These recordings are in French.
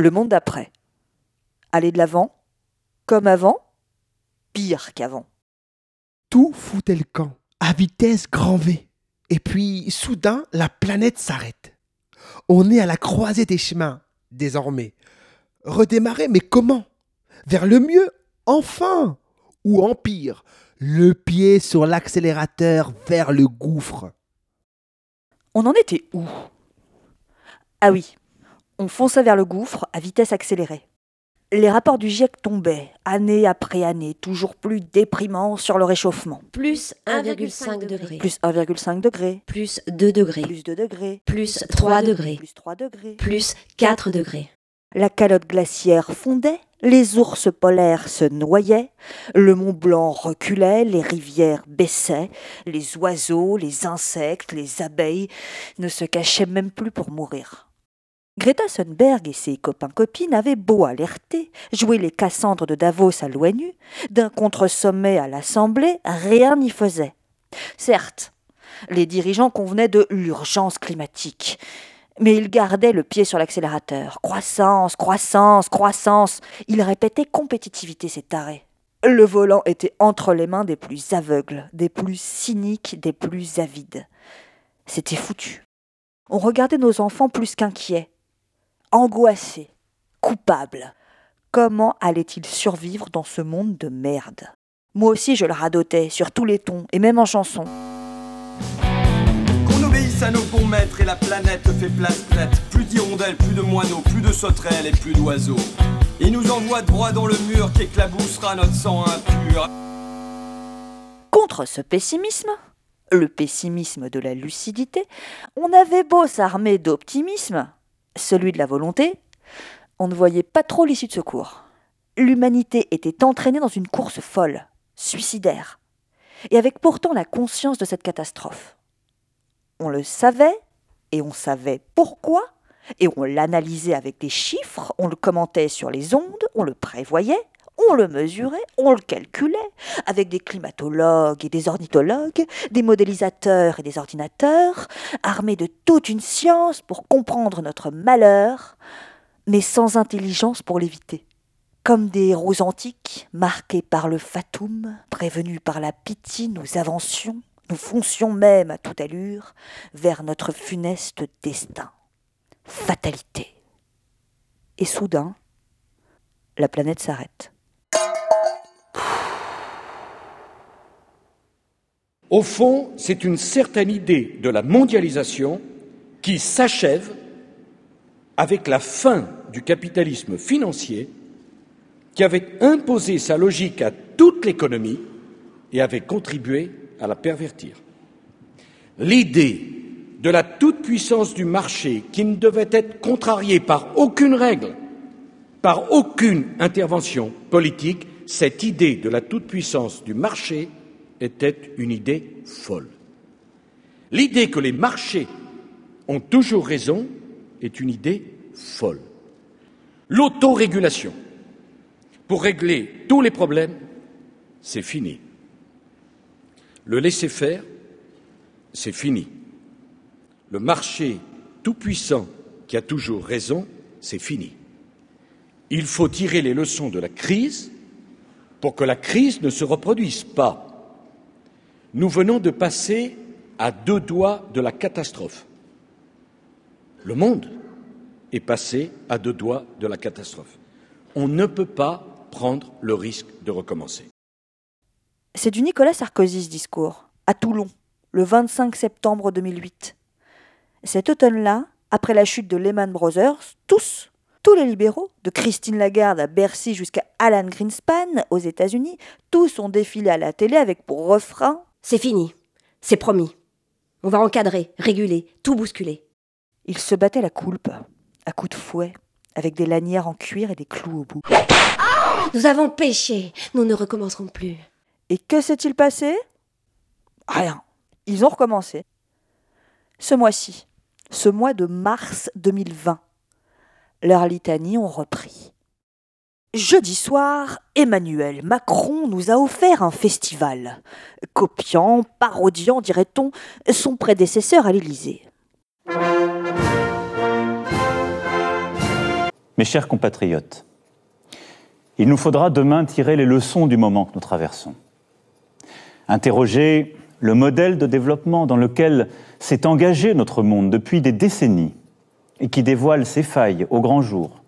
Le monde d'après. Aller de l'avant, comme avant, pire qu'avant. Tout foutait le camp, à vitesse grand V. Et puis, soudain, la planète s'arrête. On est à la croisée des chemins, désormais. Redémarrer, mais comment? Vers le mieux, enfin Ou en pire, le pied sur l'accélérateur vers le gouffre. On en était où? Ah oui, on fonçait vers le gouffre à vitesse accélérée. Les rapports du GIEC tombaient, année après année, toujours plus déprimants sur le réchauffement. Plus 1,5 degré. Plus 1,5 degré. Plus 2 degrés. Plus 2 degrés. Plus 3 degrés. Plus 3 degrés. Plus 4 degrés. La calotte glaciaire fondait, les ours polaires se noyaient, le Mont Blanc reculait, les rivières baissaient, les oiseaux, les insectes, les abeilles ne se cachaient même plus pour mourir. Greta Thunberg et ses copains-copines avaient beau alerter, jouer les Cassandres de Davos à l'ONU, d'un contre-sommet à l'Assemblée, rien n'y faisait. Certes, les dirigeants convenaient de l'urgence climatique, mais ils gardaient le pied sur l'accélérateur. Croissance, croissance, croissance. Ils répétaient compétitivité, c'est taré. Le volant était entre les mains des plus aveugles, des plus cyniques, des plus avides. C'était foutu. On regardait nos enfants plus qu'inquiets, angoissés, coupables. Comment allaient-ils survivre dans ce monde de merde? Moi aussi je le radotais, sur tous les tons, et même en chanson. Qu'on obéisse à nos bons maîtres et la planète fait place nette. Plus d'hirondelles, plus de moineaux, plus de sauterelles et plus d'oiseaux. Ils nous envoient droit dans le mur qui éclaboussera notre sang impur. Contre ce pessimisme, le pessimisme de la lucidité, on avait beau s'armer d'optimisme, celui de la volonté, on ne voyait pas trop l'issue de secours. L'humanité était entraînée dans une course folle, suicidaire, et avec pourtant la conscience de cette catastrophe. On le savait, et on savait pourquoi, et on l'analysait avec des chiffres, on le commentait sur les ondes, on le prévoyait, on le mesurait, on le calculait, avec des climatologues et des ornithologues, des modélisateurs et des ordinateurs, armés de toute une science pour comprendre notre malheur, mais sans intelligence pour l'éviter. Comme des héros antiques, marqués par le fatum, prévenus par la pitié, nous avancions, nous foncions même à toute allure vers notre funeste destin. Fatalité. Et soudain, la planète s'arrête. Au fond, c'est une certaine idée de la mondialisation qui s'achève avec la fin du capitalisme financier qui avait imposé sa logique à toute l'économie et avait contribué à la pervertir. L'idée de la toute-puissance du marché qui ne devait être contrariée par aucune règle, par aucune intervention politique, cette idée de la toute-puissance du marché était une idée folle. L'idée que les marchés ont toujours raison est une idée folle. L'autorégulation, pour régler tous les problèmes, c'est fini. Le laisser-faire, c'est fini. Le marché tout-puissant qui a toujours raison, c'est fini. Il faut tirer les leçons de la crise pour que la crise ne se reproduise pas. Nous venons de passer à deux doigts de la catastrophe. Le monde est passé à deux doigts de la catastrophe. On ne peut pas prendre le risque de recommencer. C'est du Nicolas Sarkozy ce discours, à Toulon, le 25 septembre 2008. Cet automne-là, après la chute de Lehman Brothers, tous, tous les libéraux, de Christine Lagarde à Bercy jusqu'à Alan Greenspan aux États-Unis, tous ont défilé à la télé avec pour refrain C'est fini. C'est promis. On va encadrer, réguler, tout bousculer. Ils se battaient la coulpe, à coups de fouet, avec des lanières en cuir et des clous au bout. Nous avons péché. Nous ne recommencerons plus. Et que s'est-il passé? Rien. Ils ont recommencé. Ce mois-ci, ce mois de mars 2020, leurs litanies ont repris. Jeudi soir, Emmanuel Macron nous a offert un festival, copiant, parodiant, dirait-on, son prédécesseur à l'Élysée. Mes chers compatriotes, il nous faudra demain tirer les leçons du moment que nous traversons. Interroger le modèle de développement dans lequel s'est engagé notre monde depuis des décennies et qui dévoile ses failles au grand jour.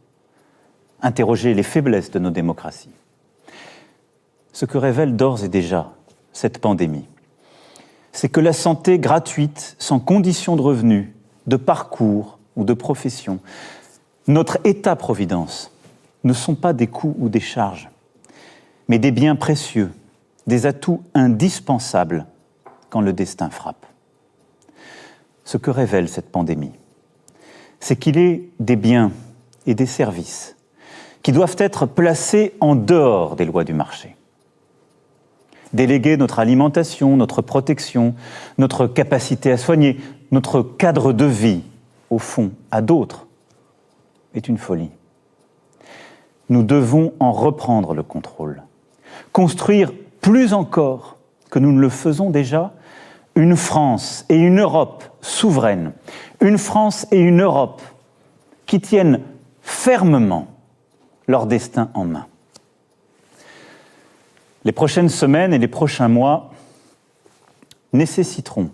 Interroger les faiblesses de nos démocraties. Ce que révèle d'ores et déjà cette pandémie, c'est que la santé gratuite, sans condition de revenus, de parcours ou de profession, notre État-providence, ne sont pas des coûts ou des charges, mais des biens précieux, des atouts indispensables quand le destin frappe. Ce que révèle cette pandémie, c'est qu'il est des biens et des services qui doivent être placés en dehors des lois du marché. Déléguer notre alimentation, notre protection, notre capacité à soigner, notre cadre de vie, au fond, à d'autres, est une folie. Nous devons en reprendre le contrôle, construire plus encore que nous ne le faisons déjà une France et une Europe souveraines, une France et une Europe qui tiennent fermement leur destin en main. Les prochaines semaines et les prochains mois nécessiteront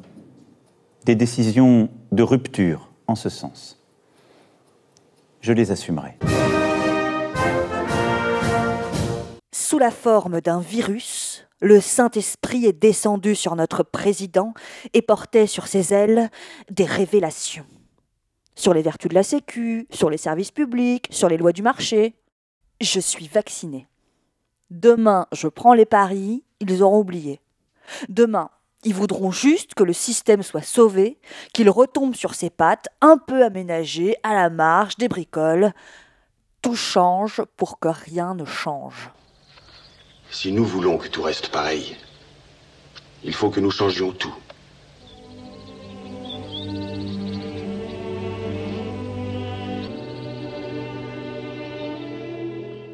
des décisions de rupture en ce sens. Je les assumerai. Sous la forme d'un virus, le Saint-Esprit est descendu sur notre président et portait sur ses ailes des révélations. Sur les vertus de la Sécu, sur les services publics, sur les lois du marché. Je suis vacciné. Demain, je prends les paris, ils auront oublié. Demain, ils voudront juste que le système soit sauvé, qu'il retombe sur ses pattes, un peu aménagé, à la marge, des bricoles. Tout change pour que rien ne change. Si nous voulons que tout reste pareil, il faut que nous changions tout.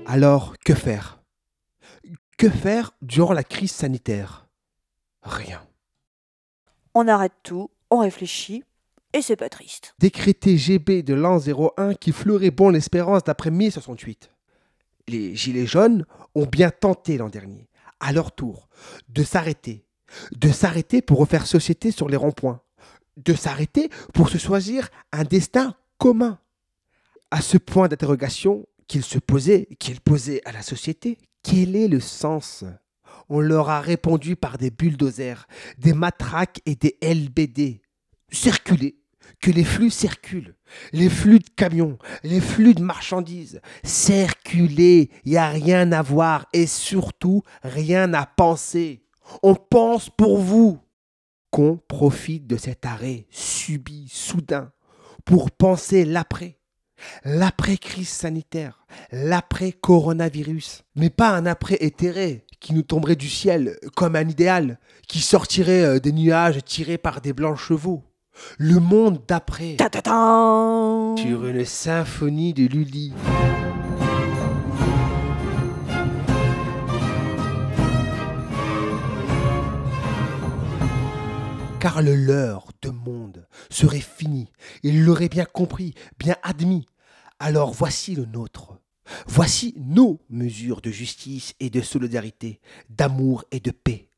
Alors, que faire? Que faire durant la crise sanitaire? Rien. On arrête tout, on réfléchit, et c'est pas triste. Décréter GB de l'an 01 qui fleurait bon l'espérance d'après 1068. Les Gilets jaunes ont bien tenté l'an dernier, à leur tour, de s'arrêter. De s'arrêter pour refaire société sur les ronds-points. De s'arrêter pour se choisir un destin commun. À ce point d'interrogation qu'ils se posaient, qu'ils posaient à la société, quel est le sens? On leur a répondu par des bulldozers, des matraques et des LBD. Circuler, que les flux circulent, les flux de camions, les flux de marchandises, circuler, il n'y a rien à voir et surtout rien à penser. On pense pour vous. Qu'on profite de cet arrêt subi, soudain, pour penser l'après. L'après-crise sanitaire, l'après-coronavirus, mais pas un après éthéré qui nous tomberait du ciel comme un idéal, qui sortirait euh, des nuages tirés par des blancs chevaux. Le monde d'après. Sur une symphonie de Lully. Car le leur de monde serait fini. Il l'aurait bien compris, bien admis. Alors voici le nôtre. Voici nos mesures de justice et de solidarité, d'amour et de paix,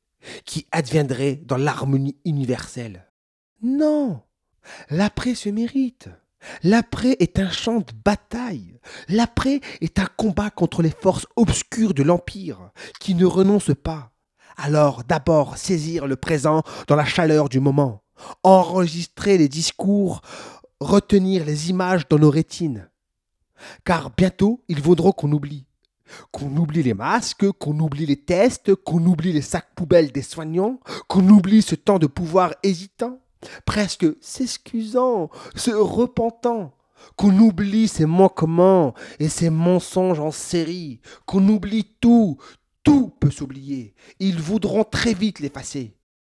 qui adviendraient dans l'harmonie universelle. Non, l'après se mérite. L'après est un champ de bataille. L'après est un combat contre les forces obscures de l'Empire, qui ne renoncent pas. Alors d'abord saisir le présent dans la chaleur du moment, enregistrer les discours, retenir les images dans nos rétines. Car bientôt il vaudra qu'on oublie. Qu'on oublie les masques, qu'on oublie les tests, qu'on oublie les sacs poubelles des soignants, qu'on oublie ce temps de pouvoir hésitant presque s'excusant, se repentant, qu'on oublie ses manquements et ses mensonges en série, qu'on oublie tout, tout peut s'oublier. Ils voudront très vite l'effacer.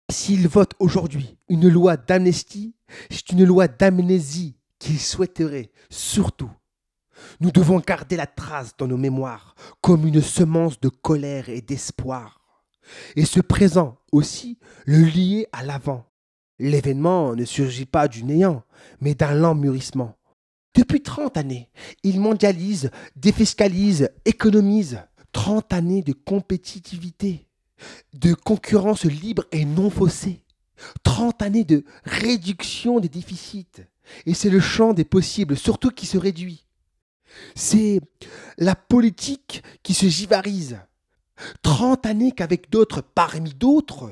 S'ils votent aujourd'hui une loi d'amnistie, c'est une loi d'amnésie qu'ils souhaiteraient surtout. Nous devons garder la trace dans nos mémoires comme une semence de colère et d'espoir. Et ce présent aussi le lier à l'avant, L'événement ne surgit pas du néant, mais d'un lent mûrissement. Depuis 30 années, ils mondialisent, défiscalisent, économisent. 30 années de compétitivité, de concurrence libre et non faussée. 30 années de réduction des déficits. Et c'est le champ des possibles, surtout qui se réduit. C'est la politique qui se givarise. 30 années qu'avec d'autres, parmi d'autres,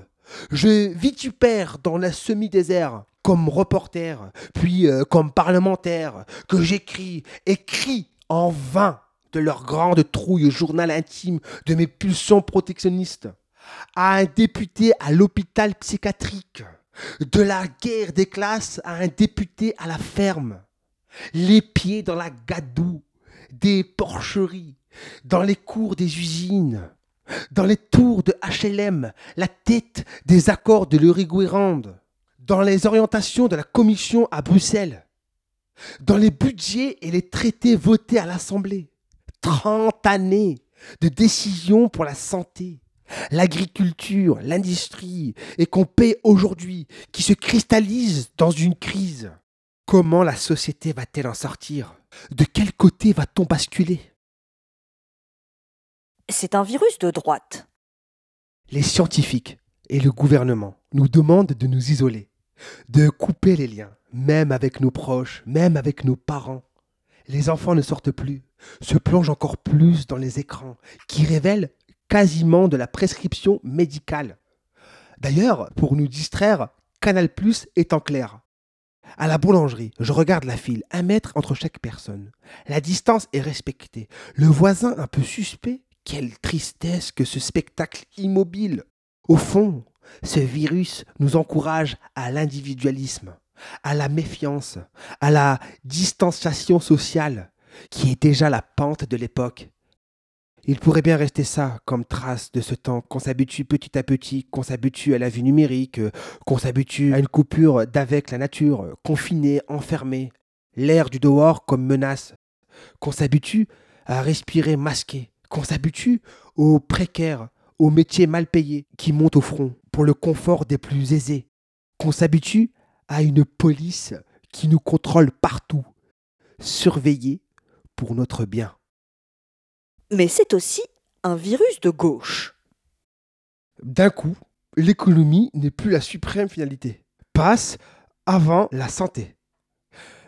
je vitupère dans la semi-désert comme reporter, puis euh, comme parlementaire, que j'écris, écris en vain de leur grande trouille au journal intime de mes pulsions protectionnistes, à un député à l'hôpital psychiatrique, de la guerre des classes à un député à la ferme, les pieds dans la gadoue des porcheries, dans les cours des usines, dans les tours de HLM, la tête des accords de l'Uruguayrand, dans les orientations de la Commission à Bruxelles, dans les budgets et les traités votés à l'Assemblée. 30 années de décisions pour la santé, l'agriculture, l'industrie, et qu'on paie aujourd'hui, qui se cristallise dans une crise. Comment la société va-t-elle en sortir? De quel côté va-t-on basculer? C'est un virus de droite. Les scientifiques et le gouvernement nous demandent de nous isoler, de couper les liens, même avec nos proches, même avec nos parents. Les enfants ne sortent plus, se plongent encore plus dans les écrans, qui révèlent quasiment de la prescription médicale. D'ailleurs, pour nous distraire, Canal Plus est en clair. À la boulangerie, je regarde la file, un mètre entre chaque personne. La distance est respectée. Le voisin un peu suspect, quelle tristesse que ce spectacle immobile. Au fond, ce virus nous encourage à l'individualisme, à la méfiance, à la distanciation sociale, qui est déjà la pente de l'époque. Il pourrait bien rester ça comme trace de ce temps, qu'on s'habitue petit à petit, qu'on s'habitue à la vie numérique, qu'on s'habitue à une coupure d'avec la nature, confiné, enfermé, l'air du dehors comme menace, qu'on s'habitue à respirer masqué, qu'on s'habitue aux précaires, aux métiers mal payés qui montent au front pour le confort des plus aisés, qu'on s'habitue à une police qui nous contrôle partout, surveillée pour notre bien. Mais c'est aussi un virus de gauche. D'un coup, l'économie n'est plus la suprême finalité. Passe avant la santé.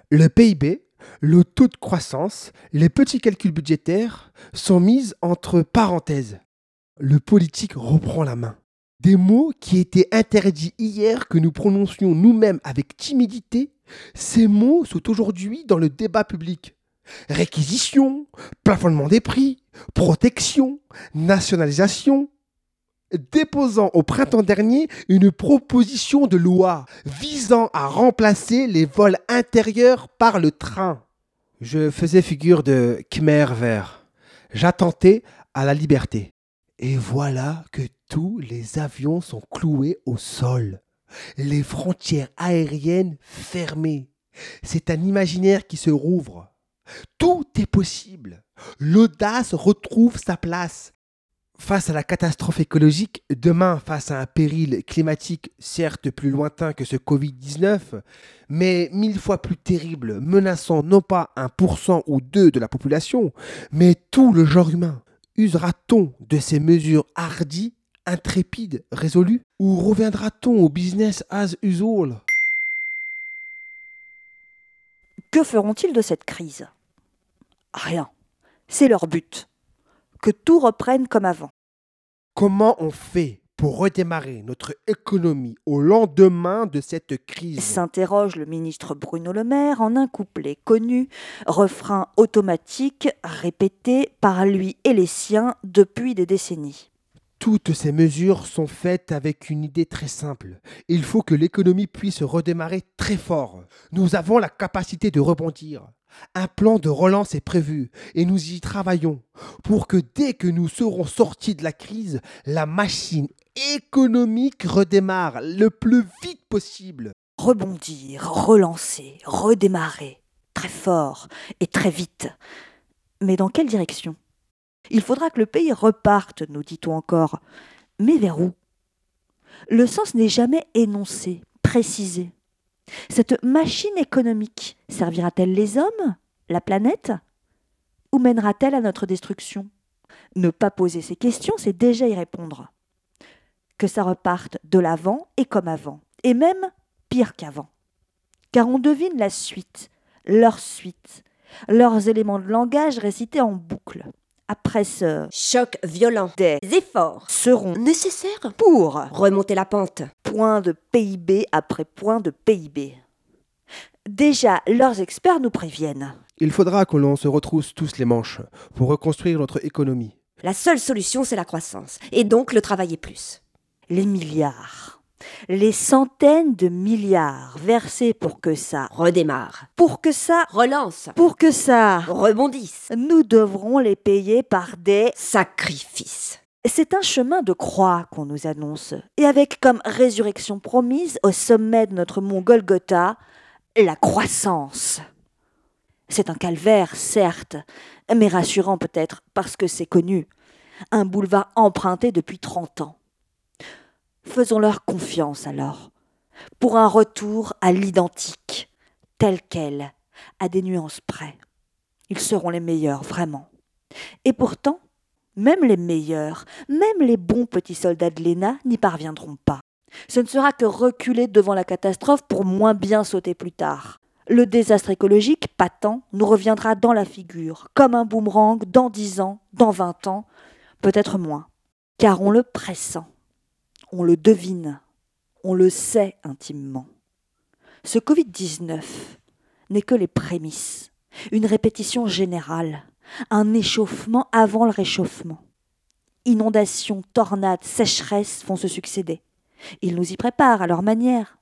Le PIB, le taux de croissance, les petits calculs budgétaires sont mis entre parenthèses. Le politique reprend la main. Des mots qui étaient interdits hier que nous prononcions nous-mêmes avec timidité, ces mots sont aujourd'hui dans le débat public. Réquisition, plafonnement des prix, protection, nationalisation, déposant au printemps dernier une proposition de loi visant à remplacer les vols intérieurs par le train. Je faisais figure de Khmer vert. J'attentais à la liberté. Et voilà que tous les avions sont cloués au sol. Les frontières aériennes fermées. C'est un imaginaire qui se rouvre. Tout est possible. L'audace retrouve sa place. Face à la catastrophe écologique, demain face à un péril climatique certes plus lointain que ce Covid-19, mais mille fois plus terrible, menaçant non pas un pourcent ou deux de la population, mais tout le genre humain. Usera-t-on de ces mesures hardies, intrépides, résolues, ou reviendra-t-on au business as usual? Que feront-ils de cette crise? Rien. C'est leur but. Que tout reprenne comme avant. Comment on fait pour redémarrer notre économie au lendemain de cette crise? S'interroge le ministre Bruno Le Maire en un couplet connu, refrain automatique répété par lui et les siens depuis des décennies. Toutes ces mesures sont faites avec une idée très simple. Il faut que l'économie puisse redémarrer très fort. Nous avons la capacité de rebondir. Un plan de relance est prévu et nous y travaillons pour que dès que nous serons sortis de la crise, la machine économique redémarre le plus vite possible. Rebondir, relancer, redémarrer, très fort et très vite. Mais dans quelle direction? Il faudra que le pays reparte, nous dit-on encore. Mais vers où? Le sens n'est jamais énoncé, précisé. Cette machine économique servira-t-elle les hommes la planète Ou mènera-t-elle à notre destruction? Ne pas poser ces questions, c'est déjà y répondre. Que ça reparte de l'avant et comme avant, et même pire qu'avant. Car on devine la suite, leur suite, leurs éléments de langage récités en boucle. Après ce Choc violent. des efforts seront nécessaires pour remonter la pente. point de PIB après point de PIB. Déjà, leurs experts nous préviennent. Il faudra que l'on se retrousse tous les manches pour reconstruire notre économie. La seule solution, c'est la croissance. Et donc le travailler plus. Les milliards, les centaines de milliards versés pour que ça, Redémarre. pour que ça, Relance. pour que ça, Rebondisse. nous devrons les payer par des... Sacrifice. C'est un chemin de croix qu'on nous annonce, et avec comme résurrection promise au sommet de notre mont Golgotha, la croissance. C'est un calvaire, certes, mais rassurant peut-être, parce que c'est connu. Un boulevard emprunté depuis trente ans. Faisons-leur confiance alors, pour un retour à l'identique, tel quel, à des nuances près. Ils seront les meilleurs, vraiment. Et pourtant, même les meilleurs, même les bons petits soldats de l'ENA n'y parviendront pas. Ce ne sera que reculer devant la catastrophe pour moins bien sauter plus tard. Le désastre écologique, patent, nous reviendra dans la figure, comme un boomerang dans dix ans, dans vingt ans, peut-être moins. Car on le pressent, on le devine, on le sait intimement. Ce Covid-19 n'est que les prémices, une répétition générale, un échauffement avant le réchauffement. Inondations, tornades, sécheresses vont se succéder. Ils nous y préparent à leur manière.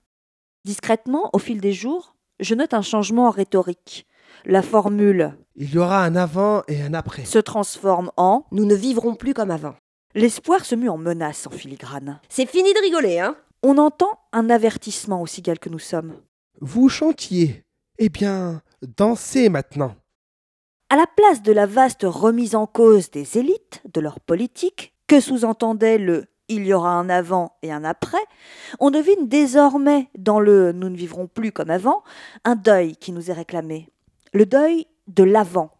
Discrètement, au fil des jours, je note un changement en rhétorique. La formule Il y aura un avant et un après. se transforme en Nous ne vivrons plus comme avant. L'espoir se mue en menace en filigrane. C'est fini de rigoler, hein On entend un avertissement aussi gal que nous sommes. Vous chantiez. Eh bien, dansez maintenant. À la place de la vaste remise en cause des élites, de leur politique, que sous-entendait le il y aura un avant et un après, on devine désormais dans le nous ne vivrons plus comme avant un deuil qui nous est réclamé. Le deuil de l'avant.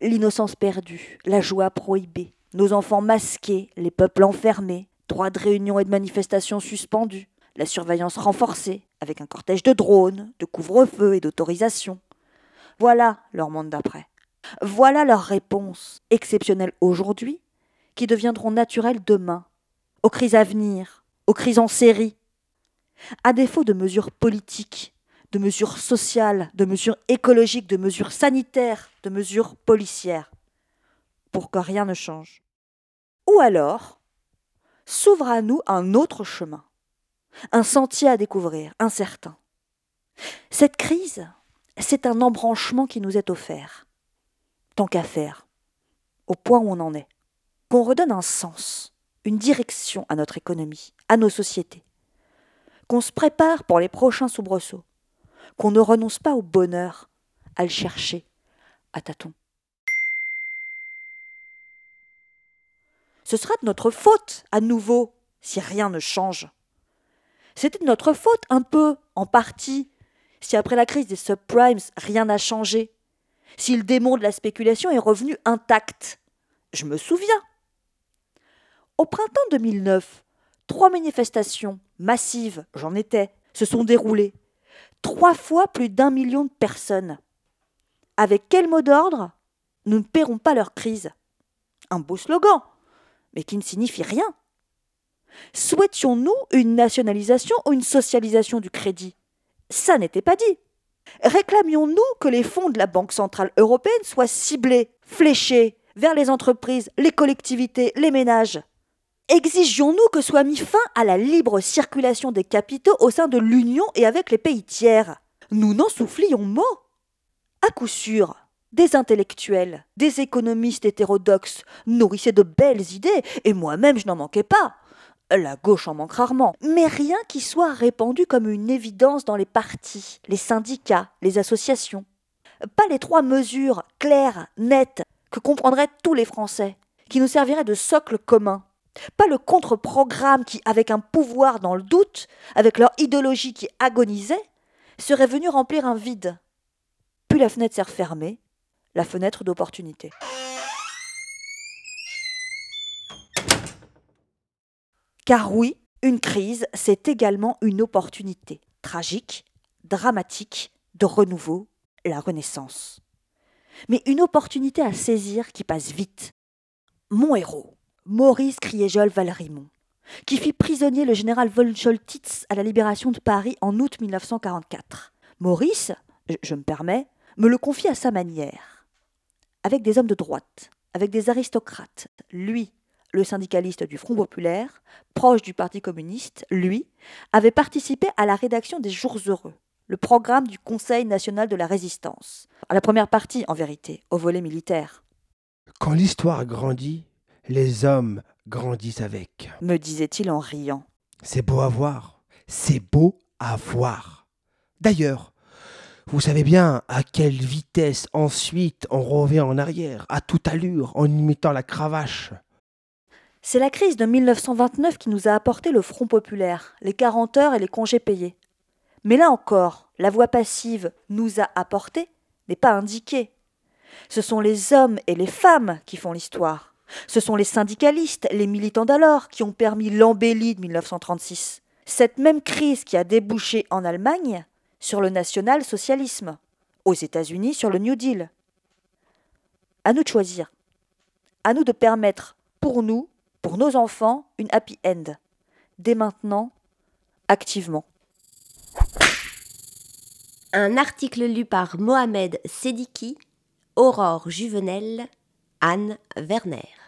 L'innocence perdue, la joie prohibée, nos enfants masqués, les peuples enfermés, droits de réunion et de manifestation suspendus, la surveillance renforcée, avec un cortège de drones, de couvre-feu et d'autorisation. Voilà leur monde d'après. Voilà leurs réponses, exceptionnelles aujourd'hui, qui deviendront naturelles demain, aux crises à venir, aux crises en série. À défaut de mesures politiques, de mesures sociales, de mesures écologiques, de mesures sanitaires, de mesures policières, pour que rien ne change. Ou alors, s'ouvre à nous un autre chemin, un sentier à découvrir, incertain. Cette crise, c'est un embranchement qui nous est offert. Tant qu'à faire, au point où on en est. Qu'on redonne un sens, une direction à notre économie, à nos sociétés. Qu'on se prépare pour les prochains soubresauts. Qu'on ne renonce pas au bonheur, à le chercher, à tâtons. Ce sera de notre faute, à nouveau, si rien ne change. C'était de notre faute, un peu, en partie, si après la crise des subprimes, rien n'a changé, si le démon de la spéculation est revenu intact. Je me souviens. Au printemps 2009, trois manifestations massives, j'en étais, se sont déroulées. Trois fois plus d'un million de personnes. Avec quel mot d'ordre? Nous ne paierons pas leur crise. Un beau slogan, mais qui ne signifie rien. Souhaitions-nous une nationalisation ou une socialisation du crédit? Ça n'était pas dit. Réclamions-nous que les fonds de la Banque centrale européenne soient ciblés, fléchés vers les entreprises, les collectivités, les ménages Exigions-nous que soit mis fin à la libre circulation des capitaux au sein de l'Union et avec les pays tiers Nous n'en soufflions mot À coup sûr, des intellectuels, des économistes hétérodoxes nourrissaient de belles idées, et moi-même je n'en manquais pas. La gauche en manque rarement, mais rien qui soit répandu comme une évidence dans les partis, les syndicats, les associations. Pas les trois mesures claires, nettes, que comprendraient tous les Français, qui nous serviraient de socle commun. Pas le contre-programme qui, avec un pouvoir dans le doute, avec leur idéologie qui agonisait, serait venu remplir un vide. Puis la fenêtre s'est refermée, la fenêtre d'opportunité. Car oui, une crise, c'est également une opportunité tragique, dramatique, de renouveau, la renaissance. Mais une opportunité à saisir qui passe vite. Mon héros, Maurice Kriejol Valrimont, qui fit prisonnier le général von Scholtitz à la libération de Paris en août 1944. Maurice, je me permets, me le confie à sa manière. Avec des hommes de droite, avec des aristocrates, lui, le syndicaliste du Front populaire, proche du Parti communiste, lui, avait participé à la rédaction des Jours heureux, le programme du Conseil national de la résistance. À la première partie, en vérité, au volet militaire. Quand l'histoire grandit, les hommes grandissent avec, me disait-il en riant. C'est beau à voir, c'est beau à voir. D'ailleurs, vous savez bien à quelle vitesse ensuite on revient en arrière, à toute allure, en imitant la cravache. C'est la crise de 1929 qui nous a apporté le Front populaire, les 40 heures et les congés payés. Mais là encore, la voix passive nous a apporté n'est pas indiquée. Ce sont les hommes et les femmes qui font l'histoire. Ce sont les syndicalistes, les militants d'alors qui ont permis l'embellie de 1936. Cette même crise qui a débouché en Allemagne sur le national-socialisme, aux États-Unis sur le New Deal. À nous de choisir. À nous de permettre, pour nous, pour nos enfants, une happy end. Dès maintenant, activement. Un article lu par Mohamed Sediki, Aurore Juvenel, Anne Werner.